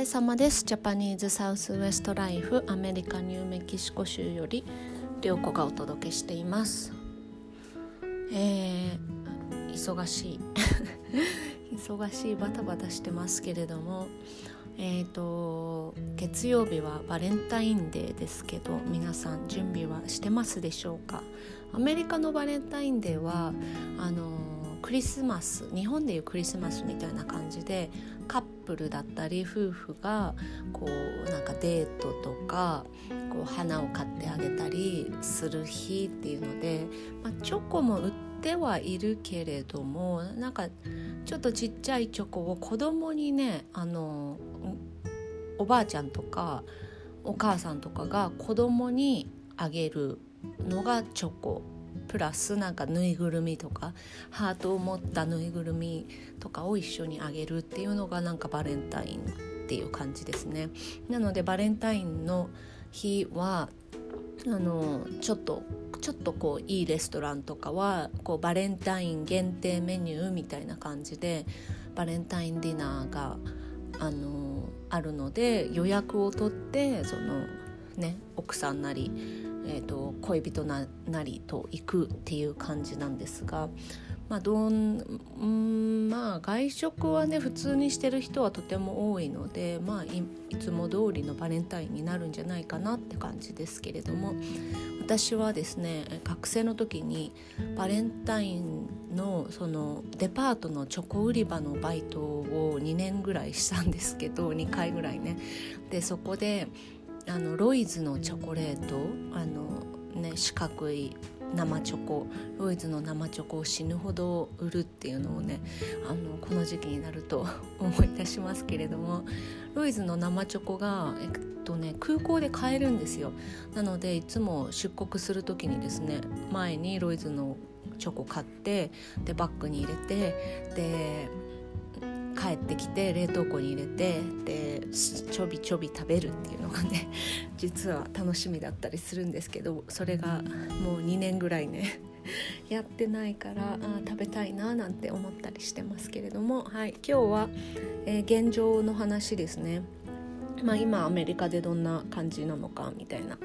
れ様です。ジャパニーズサウスウエストライフアメリカニューメキシコ州より涼子がお届けしています。えー、忙しい。忙しいバタバタしてますけれどもえーと月曜日はバレンタインデーですけど皆さん準備はしてますでしょうか？アメリカのバレンタインデーはあのクリスマス日本でいうクリスマスみたいな感じでカップルだったり夫婦がこうなんかデートとかこう花を買ってあげたりする日っていうので、まあ、チョコも売ってはいるけれどもなんかちょっとちっちゃいチョコを子供にねあのおばあちゃんとかお母さんとかが子供にあげるのがチョコ。プラスなんかぬいぐるみとかハートを持ったぬいぐるみとかを一緒にあげるっていうのがなんかバレンタインっていう感じですね。なのでバレンタインの日はあのちょっとちょっとこういいレストランとかはこうバレンタイン限定メニューみたいな感じでバレンタインディナーがあのあるので予約を取ってそのね奥さんなりえーと、恋人なりと行くっていう感じなんですが、まあどんんまあ、外食はね普通にしてる人はとても多いので、まあい、いつも通りのバレンタインになるんじゃないかなって感じですけれども私はですね学生の時にバレンタインのそのデパートのチョコ売り場のバイトを2年ぐらいしたんですけど2回ぐらいね。でそこであのロイズのチョコレートあの、ね、四角い生チョコロイズの生チョコを死ぬほど売るっていうのをねあのこの時期になると 思い出しますけれどもロイズの生チョコが、えっとね、空港で買えるんですよ。なのでいつも出国する時にですね前にロイズのチョコ買ってでバッグに入れてでて冷凍庫に入れてでちょびちょび食べるっていうのがね 実は楽しみだったりするんですけどそれがもう2年ぐらいね やってないからあ食べたいななんて思ったりしてますけれども、はい、今日は、えー、現状の話ですね。まあ、今アメリカでどんな感じなのかみたいな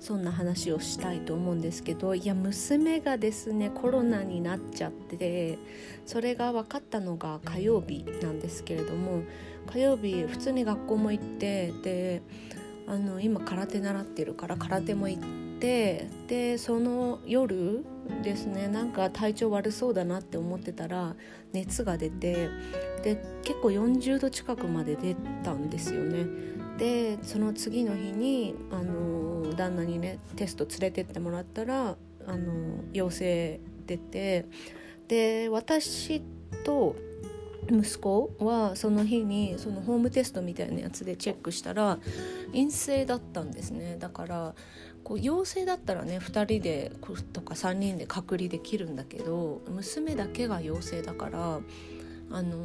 そんな話をしたいと思うんですけどいや娘がですねコロナになっちゃってそれが分かったのが火曜日なんですけれども火曜日普通に学校も行ってであの今空手習ってるから空手も行ってでその夜ですねなんか体調悪そうだなって思ってたら熱が出てで結構40度近くまで出たんですよね。でその次の日にあの旦那にねテスト連れてってもらったらあの陽性出てで私と息子はその日にそのホームテストみたいなやつでチェックしたら陰性だったんですね。だからこう陽性だったらね2人でとか3人で隔離できるんだけど娘だけが陽性だからあの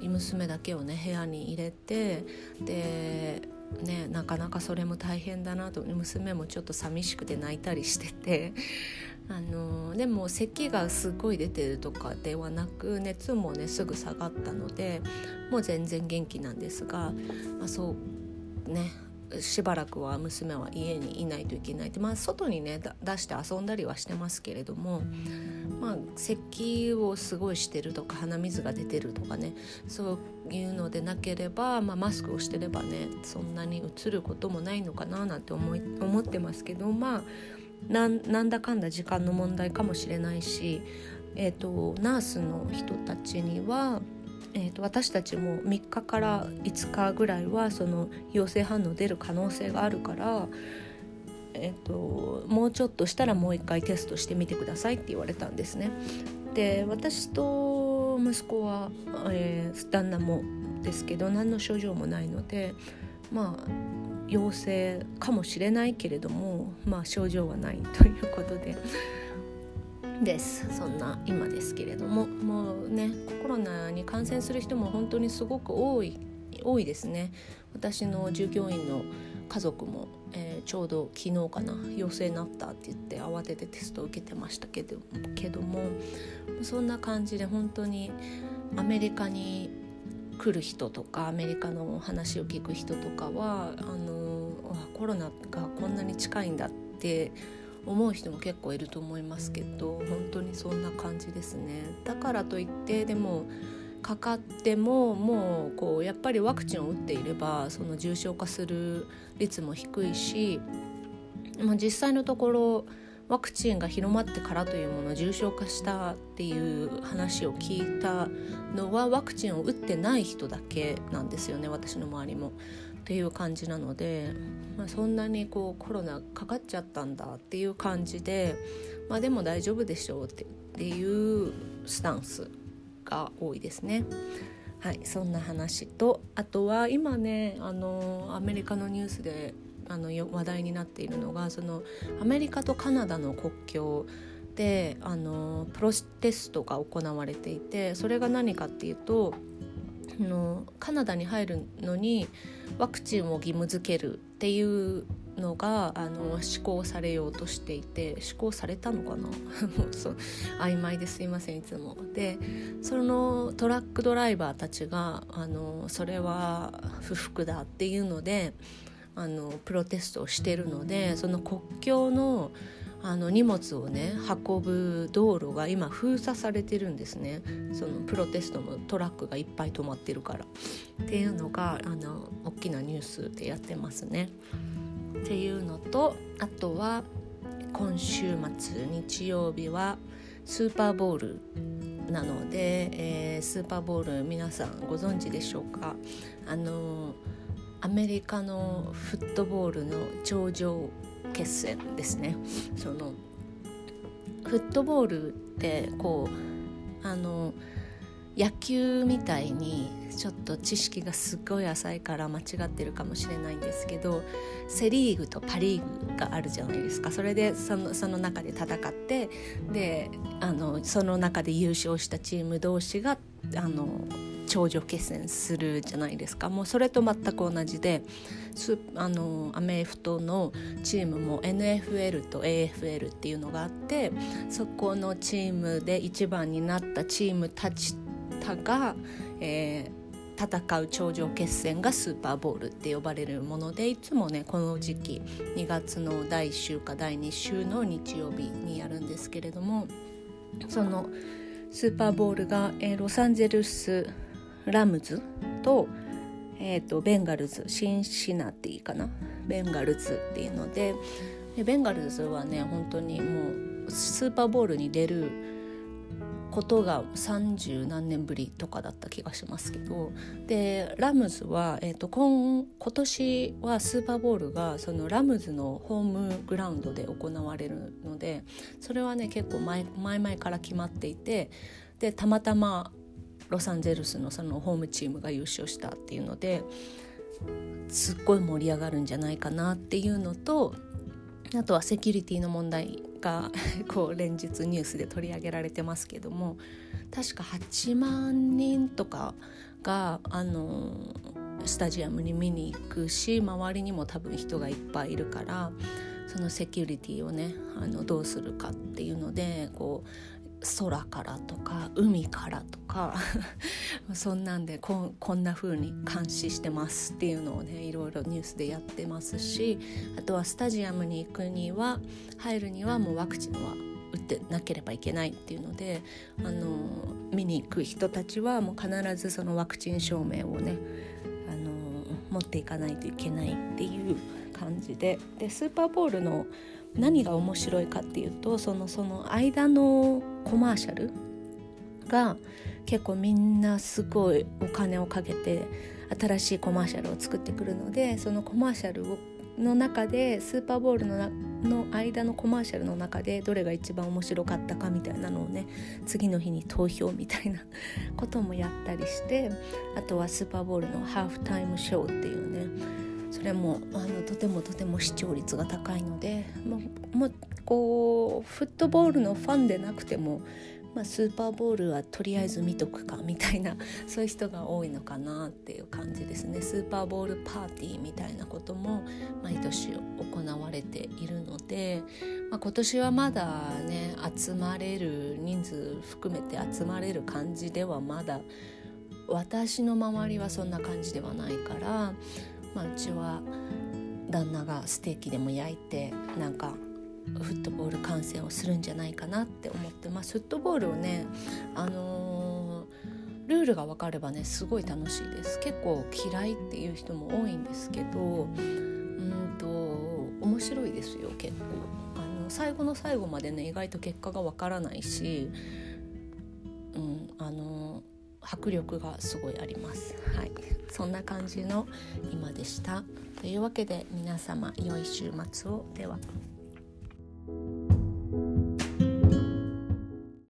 ー、娘だけをね部屋に入れてでね、なかなかそれも大変だなと娘もちょっと寂しくて泣いたりしてて あのでも咳がすごい出てるとかではなく熱もねすぐ下がったのでもう全然元気なんですが、まあ、そうねしばらくは娘は家にいないといけないって、まあ、外にね出して遊んだりはしてますけれども、まあ、咳をすごいしてるとか鼻水が出てるとかねそういうのでなければ、まあ、マスクをしてればねそんなにうつることもないのかななんて思い思ってますけどまあなんだかんだ時間の問題かもしれないし、えーとナースの人たちにはえーと、私たちも3日から5日ぐらいはその陽性反応出る可能性があるから、えーと、もうちょっとしたらもう一回テストしてみてくださいって言われたんですね。で私と息子は、えー、旦那もですけど何の症状もないのでまあ陽性かもしれないけれどもまあ症状はないということで。です。そんな今ですけれども。もうねコロナに感染する人も本当にすごく多い多いですね。私の従業員の家族も、えー、ちょうど昨日かな陽性になったって言って慌ててテストを受けてましたけどけどもそんな感じで本当にアメリカに来る人とかアメリカの話を聞く人とかはあのコロナがこんなに近いんだって思う人も結構いると思いますけど本当にそんな感じですね。だからといってでもかかってももうこうやっぱりワクチンを打っていればその重症化する率も低いし、まあ、実際のところワクチンが広まってからというもの重症化したっていう話を聞いたのはワクチンを打ってない人だけなんですよね私の周りも。っていう感じなので、まあ、そんなにこうコロナかかっちゃったんだっていう感じで、まあ、でも大丈夫でしょうってっていうスタンスが多いですね。はい、そんな話とあとは今ねあのアメリカのニュースであの話題になっているのがそのアメリカとカナダの国境であのプロテストが行われていてそれが何かっていうとあのカナダに入るのにワクチンを義務付けるっていうのがあの施行されようとしていて施行されたのかな？も うそう曖昧ですいませんいつも。でそのトラックドライバーたちがあのそれは不服だっていうのであのプロテストをしてるのでその国境のあの荷物をね運ぶ道路が今封鎖されてるんですね。そのプロテストのトラックがいっぱい止まってるから。っていうのがあの大きなニュースでやってますね。っていうのとあとは今週末日曜日はスーパーボールなので、えー、スーパーボール皆さんご存知でしょうか？あのアメリカのフットボールの頂上決戦ですね。そのフットボールってこうあの野球みたいにちょっと知識がすごい浅いから間違ってるかもしれないんですけどセ・リーグとパ・リーグがあるじゃないですか。それでそのその中で戦ってであのその中で優勝したチーム同士があの頂上決戦するじゃないですか。もうそれと全く同じであのアメフトのチームも NFL と AFL っていうのがあってそこのチームで一番になったチームたちが、えー、戦う頂上決戦がスーパーボールって呼ばれるものでいつもねこの時期2月の第1週か第2週の日曜日にやるんですけれどもそのスーパーボールが、えー、ロサンゼルスラムズと,、えーと、ベンガルズシンシナティかな？ベンガルズっていうのででベンガルズはね本当にもうスーパーボールに出ることが30何年ぶりとかだった気がしますけどでラムズは、えーと、今今年はスーパーボールがそのラムズのホームグラウンドで行われるのでそれはね結構前前々から決まっていてでたまたまロサンゼルスのそのホームチームが優勝したっていうのですっごい盛り上がるんじゃないかなっていうのとあとはセキュリティの問題が こう連日ニュースで取り上げられてますけども確か8万人とかがあのスタジアムに見に行くし周りにも多分人がいっぱいいるからそのセキュリティをねあのどうするかっていうのでこ空からとか海からとか そんなんでここんな風に監視してますっていうのをねいろいろニュースでやってますしあとはスタジアムに行くには入るにはもうワクチンは打ってなければいけないっていうのであの見に行く人たちはもう必ずそのワクチン証明をねあの持っていかないといけないっていう感じで。でスーパーボールの何が面白いかっていうとそのその間のコマーシャルが結構みんなすごいお金をかけて新しいコマーシャルを作ってくるのでそのコマーシャルの中でスーパーボールのの間のコマーシャルの中でどれが一番面白かったかみたいなのをね次の日に投票みたいな こともやったりしてあとはスーパーボールのハーフタイムショーっていうねそれもあのとてもとても視聴率が高いのでもうもうこうフットボールのファンでなくても、まあ、スーパーボールはとりあえず見とくかみたいなそういう人が多いのかなっていう感じですね。スーパーボールパーティーみたいなことも毎年行われているので、まあ、今年はまだね集まれる人数含めて集まれる感じではまだ私の周りはそんな感じではないから、まあ、うちは旦那がステーキでも焼いてなんかフットボール観戦をするんじゃないかなって思ってますフットボールをねあのー、ルールが分かればねすごい楽しいです。結構嫌いっていう人も多いんですけどうんと面白いですよ結構。あの最後の最後までね意外と結果が分からないしうんあの迫力がすごいあります。はい、そんな感じの今でした。というわけで皆様良い週末をでは。